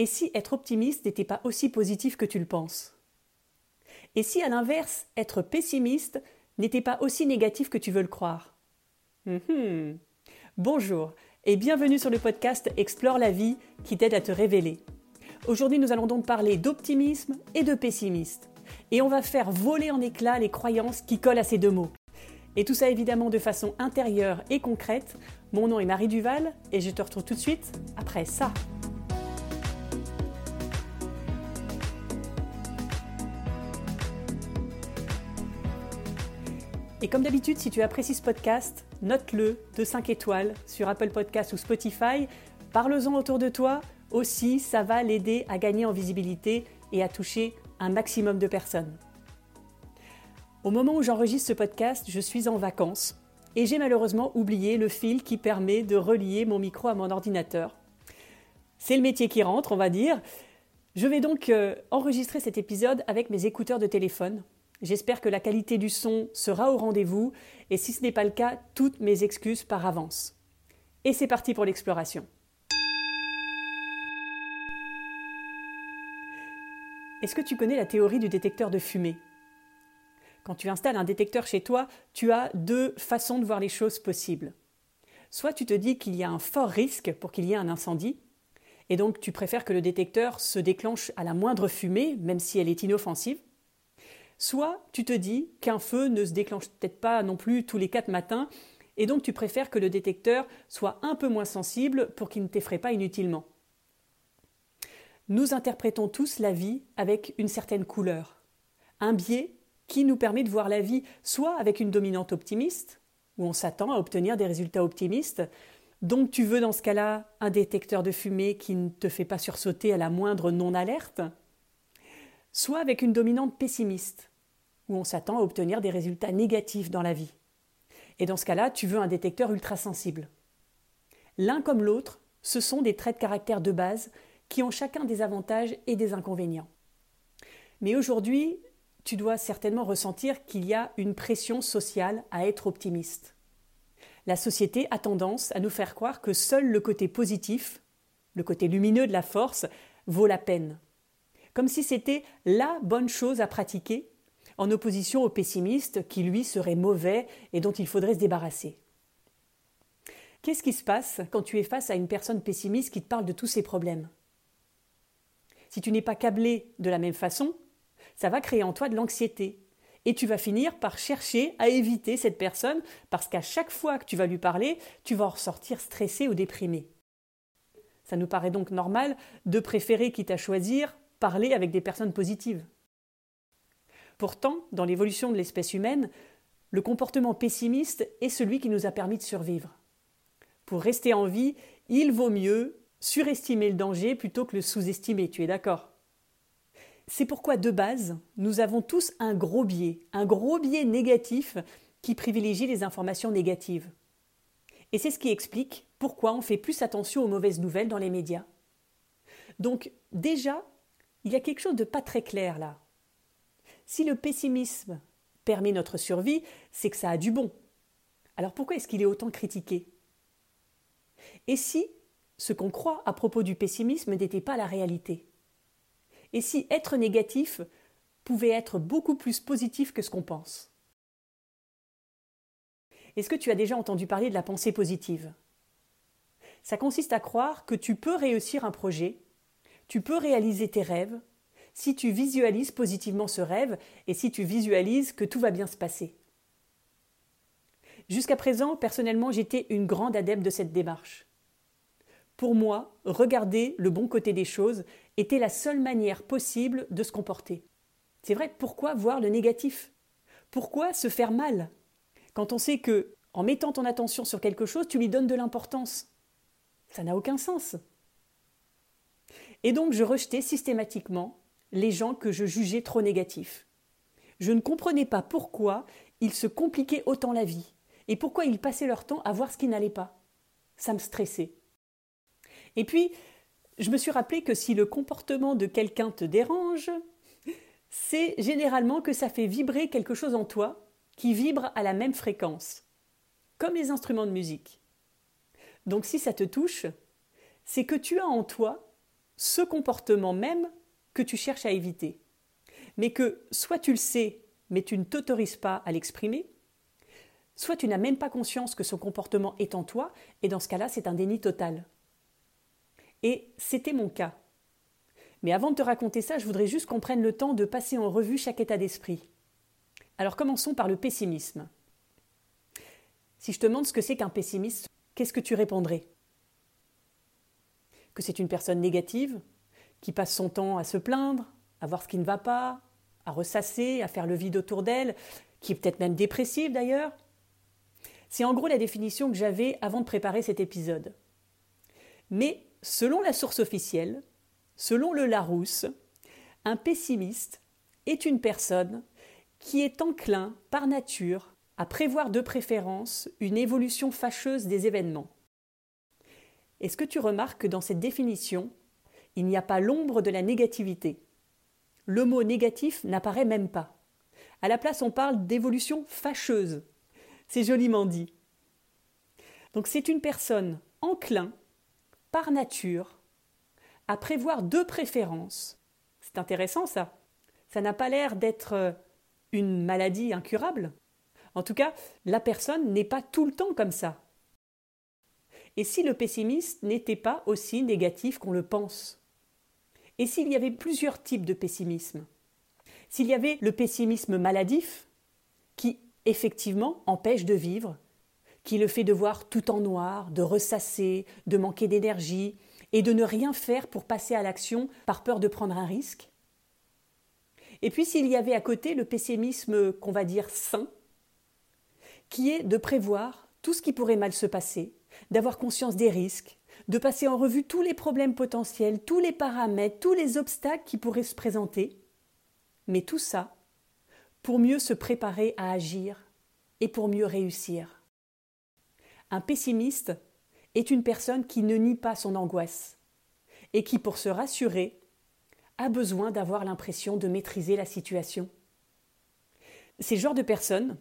Et si être optimiste n'était pas aussi positif que tu le penses? Et si à l'inverse, être pessimiste n'était pas aussi négatif que tu veux le croire? Mhm. Bonjour et bienvenue sur le podcast Explore la vie qui t'aide à te révéler. Aujourd'hui nous allons donc parler d'optimisme et de pessimisme. Et on va faire voler en éclats les croyances qui collent à ces deux mots. Et tout ça évidemment de façon intérieure et concrète. Mon nom est Marie Duval et je te retrouve tout de suite après ça. Et comme d'habitude, si tu apprécies ce podcast, note-le de 5 étoiles sur Apple Podcast ou Spotify. Parle-en autour de toi. Aussi, ça va l'aider à gagner en visibilité et à toucher un maximum de personnes. Au moment où j'enregistre ce podcast, je suis en vacances et j'ai malheureusement oublié le fil qui permet de relier mon micro à mon ordinateur. C'est le métier qui rentre, on va dire. Je vais donc euh, enregistrer cet épisode avec mes écouteurs de téléphone J'espère que la qualité du son sera au rendez-vous et si ce n'est pas le cas, toutes mes excuses par avance. Et c'est parti pour l'exploration. Est-ce que tu connais la théorie du détecteur de fumée? Quand tu installes un détecteur chez toi, tu as deux façons de voir les choses possibles. Soit tu te dis qu'il y a un fort risque pour qu'il y ait un incendie, et donc tu préfères que le détecteur se déclenche à la moindre fumée, même si elle est inoffensive. Soit tu te dis qu'un feu ne se déclenche peut-être pas non plus tous les quatre matins, et donc tu préfères que le détecteur soit un peu moins sensible pour qu'il ne t'effraie pas inutilement. Nous interprétons tous la vie avec une certaine couleur, un biais qui nous permet de voir la vie soit avec une dominante optimiste, où on s'attend à obtenir des résultats optimistes, donc tu veux dans ce cas-là un détecteur de fumée qui ne te fait pas sursauter à la moindre non-alerte, soit avec une dominante pessimiste, où on s'attend à obtenir des résultats négatifs dans la vie. Et dans ce cas-là, tu veux un détecteur ultra-sensible. L'un comme l'autre, ce sont des traits de caractère de base qui ont chacun des avantages et des inconvénients. Mais aujourd'hui, tu dois certainement ressentir qu'il y a une pression sociale à être optimiste. La société a tendance à nous faire croire que seul le côté positif, le côté lumineux de la force, vaut la peine. Comme si c'était la bonne chose à pratiquer en opposition au pessimiste qui, lui, serait mauvais et dont il faudrait se débarrasser. Qu'est-ce qui se passe quand tu es face à une personne pessimiste qui te parle de tous ses problèmes? Si tu n'es pas câblé de la même façon, ça va créer en toi de l'anxiété. Et tu vas finir par chercher à éviter cette personne parce qu'à chaque fois que tu vas lui parler, tu vas en ressortir stressé ou déprimé. Ça nous paraît donc normal de préférer, quitte à choisir, parler avec des personnes positives. Pourtant, dans l'évolution de l'espèce humaine, le comportement pessimiste est celui qui nous a permis de survivre. Pour rester en vie, il vaut mieux surestimer le danger plutôt que le sous-estimer, tu es d'accord? C'est pourquoi de base, nous avons tous un gros biais, un gros biais négatif qui privilégie les informations négatives. Et c'est ce qui explique pourquoi on fait plus attention aux mauvaises nouvelles dans les médias. Donc déjà, il y a quelque chose de pas très clair là. Si le pessimisme permet notre survie, c'est que ça a du bon. Alors pourquoi est-ce qu'il est autant critiqué? Et si ce qu'on croit à propos du pessimisme n'était pas la réalité? Et si être négatif pouvait être beaucoup plus positif que ce qu'on pense? Est-ce que tu as déjà entendu parler de la pensée positive? Ça consiste à croire que tu peux réussir un projet, tu peux réaliser tes rêves, si tu visualises positivement ce rêve et si tu visualises que tout va bien se passer. Jusqu'à présent, personnellement, j'étais une grande adepte de cette démarche. Pour moi, regarder le bon côté des choses était la seule manière possible de se comporter. C'est vrai, pourquoi voir le négatif? Pourquoi se faire mal? Quand on sait que, en mettant ton attention sur quelque chose, tu lui donnes de l'importance. Ça n'a aucun sens. Et donc je rejetais systématiquement les gens que je jugeais trop négatifs. Je ne comprenais pas pourquoi ils se compliquaient autant la vie et pourquoi ils passaient leur temps à voir ce qui n'allait pas. Ça me stressait. Et puis, je me suis rappelé que si le comportement de quelqu'un te dérange, c'est généralement que ça fait vibrer quelque chose en toi qui vibre à la même fréquence, comme les instruments de musique. Donc si ça te touche, c'est que tu as en toi ce comportement même que tu cherches à éviter. Mais que soit tu le sais, mais tu ne t'autorises pas à l'exprimer, soit tu n'as même pas conscience que ce comportement est en toi, et dans ce cas-là, c'est un déni total. Et c'était mon cas. Mais avant de te raconter ça, je voudrais juste qu'on prenne le temps de passer en revue chaque état d'esprit. Alors commençons par le pessimisme. Si je te demande ce que c'est qu'un pessimiste, qu'est-ce que tu répondrais? C'est une personne négative, qui passe son temps à se plaindre, à voir ce qui ne va pas, à ressasser, à faire le vide autour d'elle, qui est peut-être même dépressive d'ailleurs. C'est en gros la définition que j'avais avant de préparer cet épisode. Mais selon la source officielle, selon le Larousse, un pessimiste est une personne qui est enclin par nature à prévoir de préférence une évolution fâcheuse des événements. Est-ce que tu remarques que dans cette définition, il n'y a pas l'ombre de la négativité? Le mot négatif n'apparaît même pas. À la place, on parle d'évolution fâcheuse. C'est joliment dit. Donc c'est une personne enclin, par nature, à prévoir deux préférences. C'est intéressant ça. Ça n'a pas l'air d'être une maladie incurable. En tout cas, la personne n'est pas tout le temps comme ça. Et si le pessimiste n'était pas aussi négatif qu'on le pense? Et s'il y avait plusieurs types de pessimisme? S'il y avait le pessimisme maladif, qui effectivement empêche de vivre, qui le fait de voir tout en noir, de ressasser, de manquer d'énergie, et de ne rien faire pour passer à l'action par peur de prendre un risque? Et puis s'il y avait à côté le pessimisme qu'on va dire sain, qui est de prévoir tout ce qui pourrait mal se passer, d'avoir conscience des risques, de passer en revue tous les problèmes potentiels, tous les paramètres, tous les obstacles qui pourraient se présenter, mais tout ça pour mieux se préparer à agir et pour mieux réussir. Un pessimiste est une personne qui ne nie pas son angoisse et qui, pour se rassurer, a besoin d'avoir l'impression de maîtriser la situation. C'est le genre de personne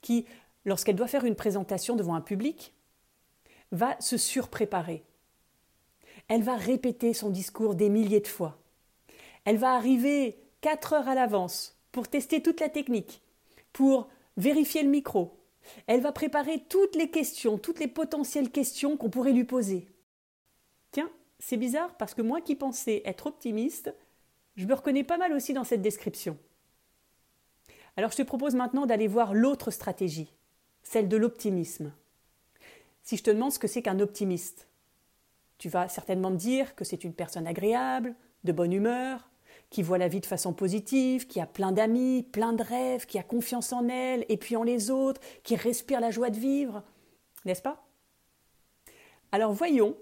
qui, lorsqu'elle doit faire une présentation devant un public, va se surpréparer. Elle va répéter son discours des milliers de fois. Elle va arriver quatre heures à l'avance pour tester toute la technique, pour vérifier le micro. Elle va préparer toutes les questions, toutes les potentielles questions qu'on pourrait lui poser. Tiens, c'est bizarre parce que moi qui pensais être optimiste, je me reconnais pas mal aussi dans cette description. Alors je te propose maintenant d'aller voir l'autre stratégie, celle de l'optimisme. Si je te demande ce que c'est qu'un optimiste, tu vas certainement me dire que c'est une personne agréable, de bonne humeur, qui voit la vie de façon positive, qui a plein d'amis, plein de rêves, qui a confiance en elle et puis en les autres, qui respire la joie de vivre, n'est-ce pas? Alors voyons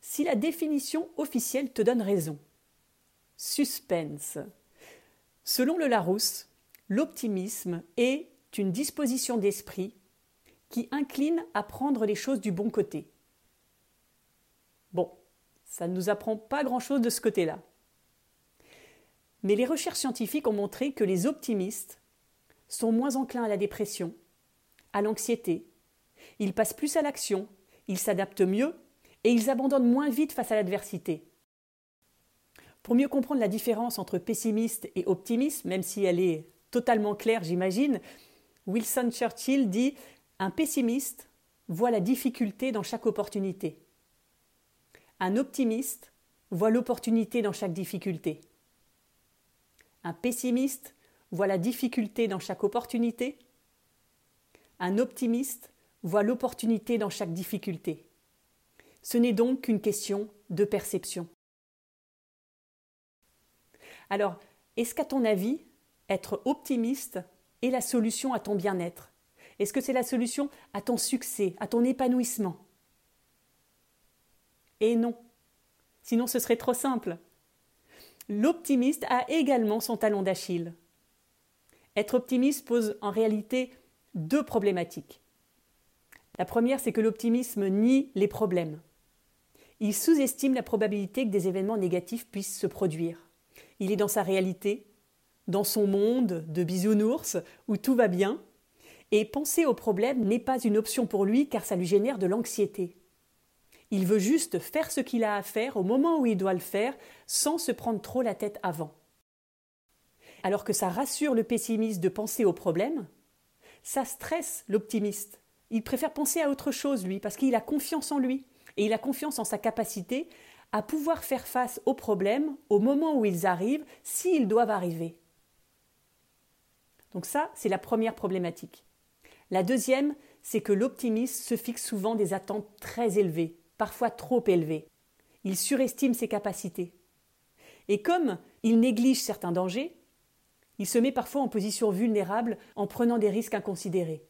si la définition officielle te donne raison. Suspense. Selon le Larousse, l'optimisme est une disposition d'esprit qui incline à prendre les choses du bon côté. Bon, ça ne nous apprend pas grand-chose de ce côté-là. Mais les recherches scientifiques ont montré que les optimistes sont moins enclins à la dépression, à l'anxiété, ils passent plus à l'action, ils s'adaptent mieux et ils abandonnent moins vite face à l'adversité. Pour mieux comprendre la différence entre pessimiste et optimiste, même si elle est totalement claire, j'imagine, Wilson Churchill dit Un pessimiste voit la difficulté dans chaque opportunité. Un optimiste voit l'opportunité dans chaque difficulté. Un pessimiste voit la difficulté dans chaque opportunité. Un optimiste voit l'opportunité dans chaque difficulté. Ce n'est donc qu'une question de perception. Alors, est-ce qu'à ton avis, être optimiste est la solution à ton bien-être? Est-ce que c'est la solution à ton succès, à ton épanouissement? Et non. Sinon, ce serait trop simple. L'optimiste a également son talon d'Achille. Être optimiste pose en réalité deux problématiques. La première, c'est que l'optimisme nie les problèmes. Il sous-estime la probabilité que des événements négatifs puissent se produire il est dans sa réalité, dans son monde de bisounours où tout va bien, et penser au problème n'est pas une option pour lui car ça lui génère de l'anxiété. Il veut juste faire ce qu'il a à faire au moment où il doit le faire, sans se prendre trop la tête avant. Alors que ça rassure le pessimiste de penser au problème, ça stresse l'optimiste. Il préfère penser à autre chose, lui, parce qu'il a confiance en lui, et il a confiance en sa capacité à pouvoir faire face aux problèmes au moment où ils arrivent, s'ils doivent arriver. Donc ça, c'est la première problématique. La deuxième, c'est que l'optimiste se fixe souvent des attentes très élevées, parfois trop élevées. Il surestime ses capacités. Et comme il néglige certains dangers, il se met parfois en position vulnérable en prenant des risques inconsidérés.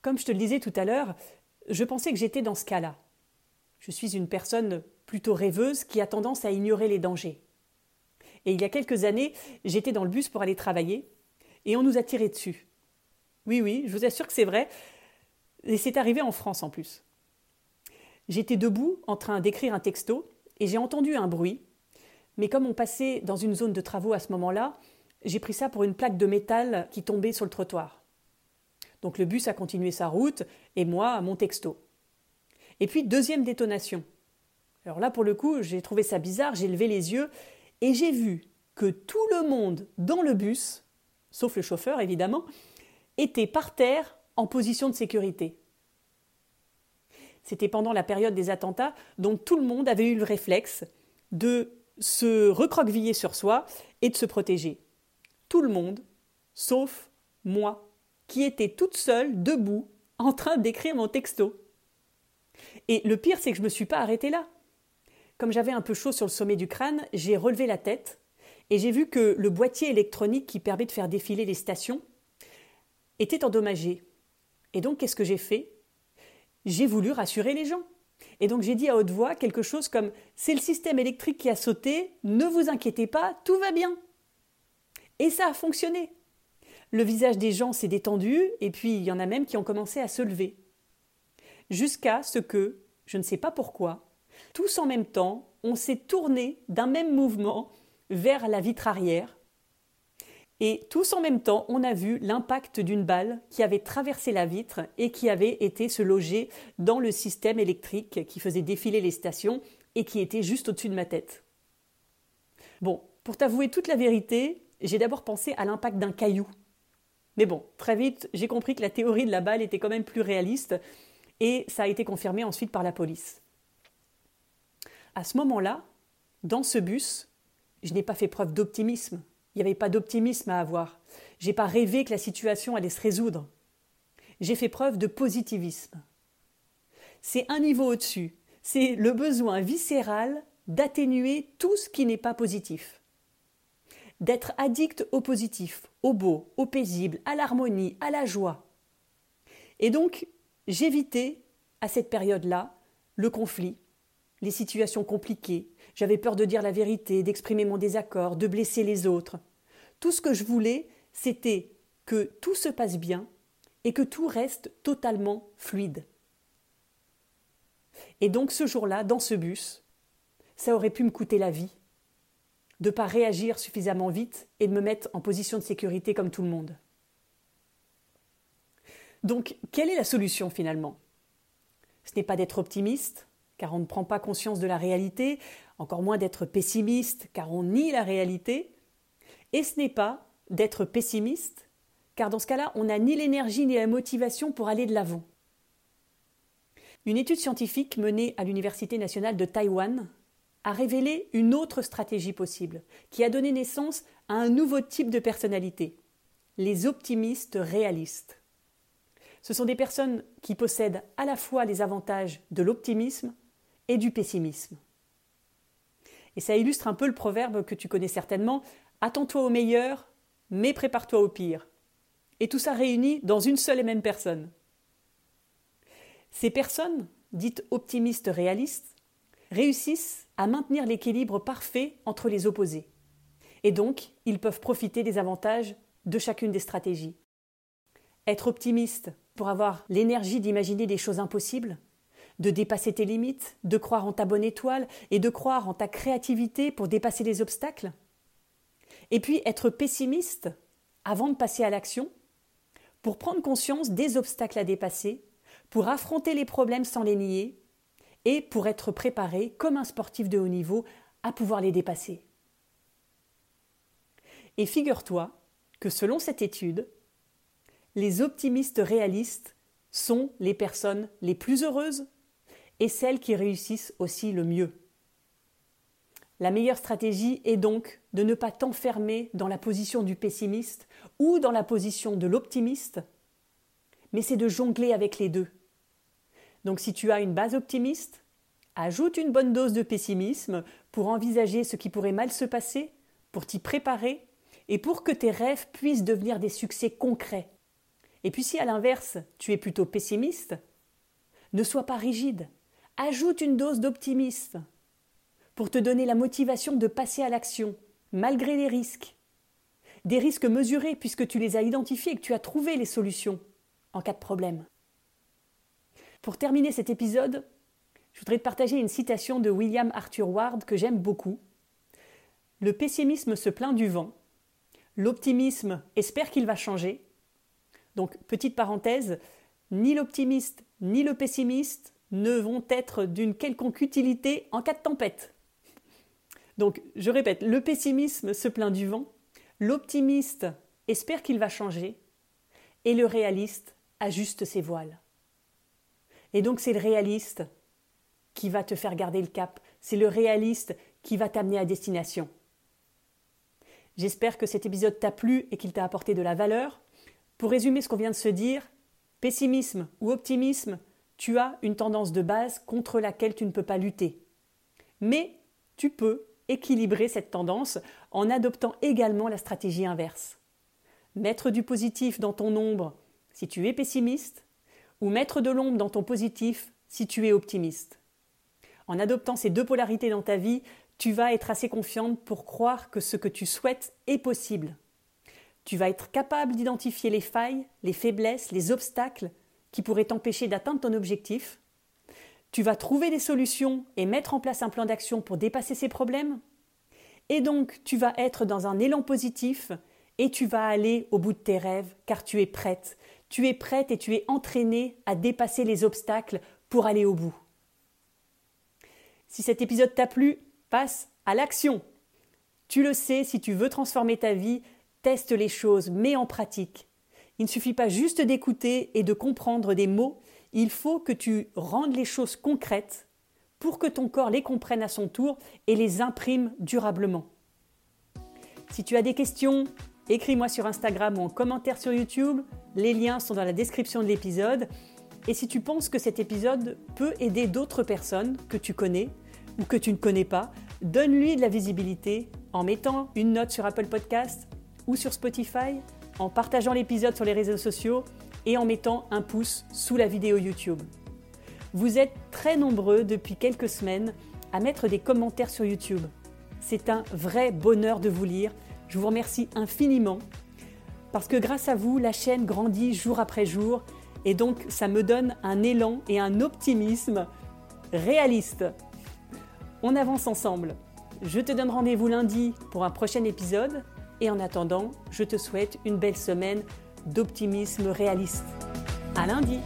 Comme je te le disais tout à l'heure, je pensais que j'étais dans ce cas-là. Je suis une personne plutôt rêveuse qui a tendance à ignorer les dangers. Et il y a quelques années, j'étais dans le bus pour aller travailler et on nous a tiré dessus. Oui, oui, je vous assure que c'est vrai. Et c'est arrivé en France en plus. J'étais debout en train d'écrire un texto et j'ai entendu un bruit. Mais comme on passait dans une zone de travaux à ce moment-là, j'ai pris ça pour une plaque de métal qui tombait sur le trottoir. Donc le bus a continué sa route et moi mon texto. Et puis deuxième détonation. Alors là pour le coup, j'ai trouvé ça bizarre, j'ai levé les yeux et j'ai vu que tout le monde dans le bus, sauf le chauffeur évidemment, était par terre en position de sécurité. C'était pendant la période des attentats, donc tout le monde avait eu le réflexe de se recroqueviller sur soi et de se protéger. Tout le monde, sauf moi, qui étais toute seule, debout, en train d'écrire mon texto. Et le pire, c'est que je ne me suis pas arrêtée là. Comme j'avais un peu chaud sur le sommet du crâne, j'ai relevé la tête et j'ai vu que le boîtier électronique qui permet de faire défiler les stations était endommagé. Et donc, qu'est-ce que j'ai fait? J'ai voulu rassurer les gens. Et donc, j'ai dit à haute voix quelque chose comme C'est le système électrique qui a sauté, ne vous inquiétez pas, tout va bien. Et ça a fonctionné. Le visage des gens s'est détendu, et puis il y en a même qui ont commencé à se lever. Jusqu'à ce que, je ne sais pas pourquoi, tous en même temps, on s'est tourné d'un même mouvement vers la vitre arrière et tous en même temps, on a vu l'impact d'une balle qui avait traversé la vitre et qui avait été se loger dans le système électrique qui faisait défiler les stations et qui était juste au-dessus de ma tête. Bon, pour t'avouer toute la vérité, j'ai d'abord pensé à l'impact d'un caillou. Mais bon, très vite, j'ai compris que la théorie de la balle était quand même plus réaliste et ça a été confirmé ensuite par la police. À ce moment-là, dans ce bus, je n'ai pas fait preuve d'optimisme. Il n'y avait pas d'optimisme à avoir. J'ai pas rêvé que la situation allait se résoudre. J'ai fait preuve de positivisme. C'est un niveau au-dessus. C'est le besoin viscéral d'atténuer tout ce qui n'est pas positif. D'être addict au positif, au beau, au paisible, à l'harmonie, à la joie. Et donc, j'évitais, à cette période-là, le conflit, les situations compliquées. J'avais peur de dire la vérité, d'exprimer mon désaccord, de blesser les autres. Tout ce que je voulais, c'était que tout se passe bien et que tout reste totalement fluide. Et donc ce jour-là, dans ce bus, ça aurait pu me coûter la vie, de ne pas réagir suffisamment vite et de me mettre en position de sécurité comme tout le monde. Donc, quelle est la solution finalement? Ce n'est pas d'être optimiste, car on ne prend pas conscience de la réalité, encore moins d'être pessimiste, car on nie la réalité, et ce n'est pas d'être pessimiste, car dans ce cas-là, on n'a ni l'énergie ni la motivation pour aller de l'avant. Une étude scientifique menée à l'Université nationale de Taïwan a révélé une autre stratégie possible, qui a donné naissance à un nouveau type de personnalité, les optimistes réalistes. Ce sont des personnes qui possèdent à la fois les avantages de l'optimisme et du pessimisme. Et ça illustre un peu le proverbe que tu connais certainement Attends-toi au meilleur, mais prépare-toi au pire. Et tout ça réuni dans une seule et même personne. Ces personnes, dites optimistes réalistes, réussissent à maintenir l'équilibre parfait entre les opposés. Et donc, ils peuvent profiter des avantages de chacune des stratégies. Être optimiste pour avoir l'énergie d'imaginer des choses impossibles, de dépasser tes limites, de croire en ta bonne étoile et de croire en ta créativité pour dépasser les obstacles. Et puis être pessimiste avant de passer à l'action, pour prendre conscience des obstacles à dépasser, pour affronter les problèmes sans les nier, et pour être préparé comme un sportif de haut niveau à pouvoir les dépasser. Et figure-toi que selon cette étude, les optimistes réalistes sont les personnes les plus heureuses et celles qui réussissent aussi le mieux. La meilleure stratégie est donc de ne pas t'enfermer dans la position du pessimiste ou dans la position de l'optimiste, mais c'est de jongler avec les deux. Donc si tu as une base optimiste, ajoute une bonne dose de pessimisme pour envisager ce qui pourrait mal se passer, pour t'y préparer et pour que tes rêves puissent devenir des succès concrets. Et puis si à l'inverse, tu es plutôt pessimiste, ne sois pas rigide, ajoute une dose d'optimisme pour te donner la motivation de passer à l'action, malgré les risques. Des risques mesurés puisque tu les as identifiés et que tu as trouvé les solutions en cas de problème. Pour terminer cet épisode, je voudrais te partager une citation de William Arthur Ward que j'aime beaucoup. Le pessimisme se plaint du vent, l'optimisme espère qu'il va changer. Donc, petite parenthèse, ni l'optimiste ni le pessimiste ne vont être d'une quelconque utilité en cas de tempête. Donc, je répète, le pessimisme se plaint du vent, l'optimiste espère qu'il va changer, et le réaliste ajuste ses voiles. Et donc, c'est le réaliste qui va te faire garder le cap, c'est le réaliste qui va t'amener à destination. J'espère que cet épisode t'a plu et qu'il t'a apporté de la valeur. Pour résumer ce qu'on vient de se dire, pessimisme ou optimisme, tu as une tendance de base contre laquelle tu ne peux pas lutter. Mais tu peux équilibrer cette tendance en adoptant également la stratégie inverse. Mettre du positif dans ton ombre si tu es pessimiste, ou mettre de l'ombre dans ton positif si tu es optimiste. En adoptant ces deux polarités dans ta vie, tu vas être assez confiante pour croire que ce que tu souhaites est possible. Tu vas être capable d'identifier les failles, les faiblesses, les obstacles qui pourrait t'empêcher d'atteindre ton objectif. Tu vas trouver des solutions et mettre en place un plan d'action pour dépasser ces problèmes. Et donc, tu vas être dans un élan positif et tu vas aller au bout de tes rêves car tu es prête. Tu es prête et tu es entraînée à dépasser les obstacles pour aller au bout. Si cet épisode t'a plu, passe à l'action. Tu le sais, si tu veux transformer ta vie, teste les choses, mets en pratique. Il ne suffit pas juste d'écouter et de comprendre des mots, il faut que tu rendes les choses concrètes pour que ton corps les comprenne à son tour et les imprime durablement. Si tu as des questions, écris-moi sur Instagram ou en commentaire sur YouTube, les liens sont dans la description de l'épisode. Et si tu penses que cet épisode peut aider d'autres personnes que tu connais ou que tu ne connais pas, donne-lui de la visibilité en mettant une note sur Apple Podcast ou sur Spotify en partageant l'épisode sur les réseaux sociaux et en mettant un pouce sous la vidéo YouTube. Vous êtes très nombreux depuis quelques semaines à mettre des commentaires sur YouTube. C'est un vrai bonheur de vous lire. Je vous remercie infiniment parce que grâce à vous, la chaîne grandit jour après jour et donc ça me donne un élan et un optimisme réaliste. On avance ensemble. Je te donne rendez-vous lundi pour un prochain épisode et en attendant, je te souhaite une belle semaine d'optimisme réaliste. À lundi!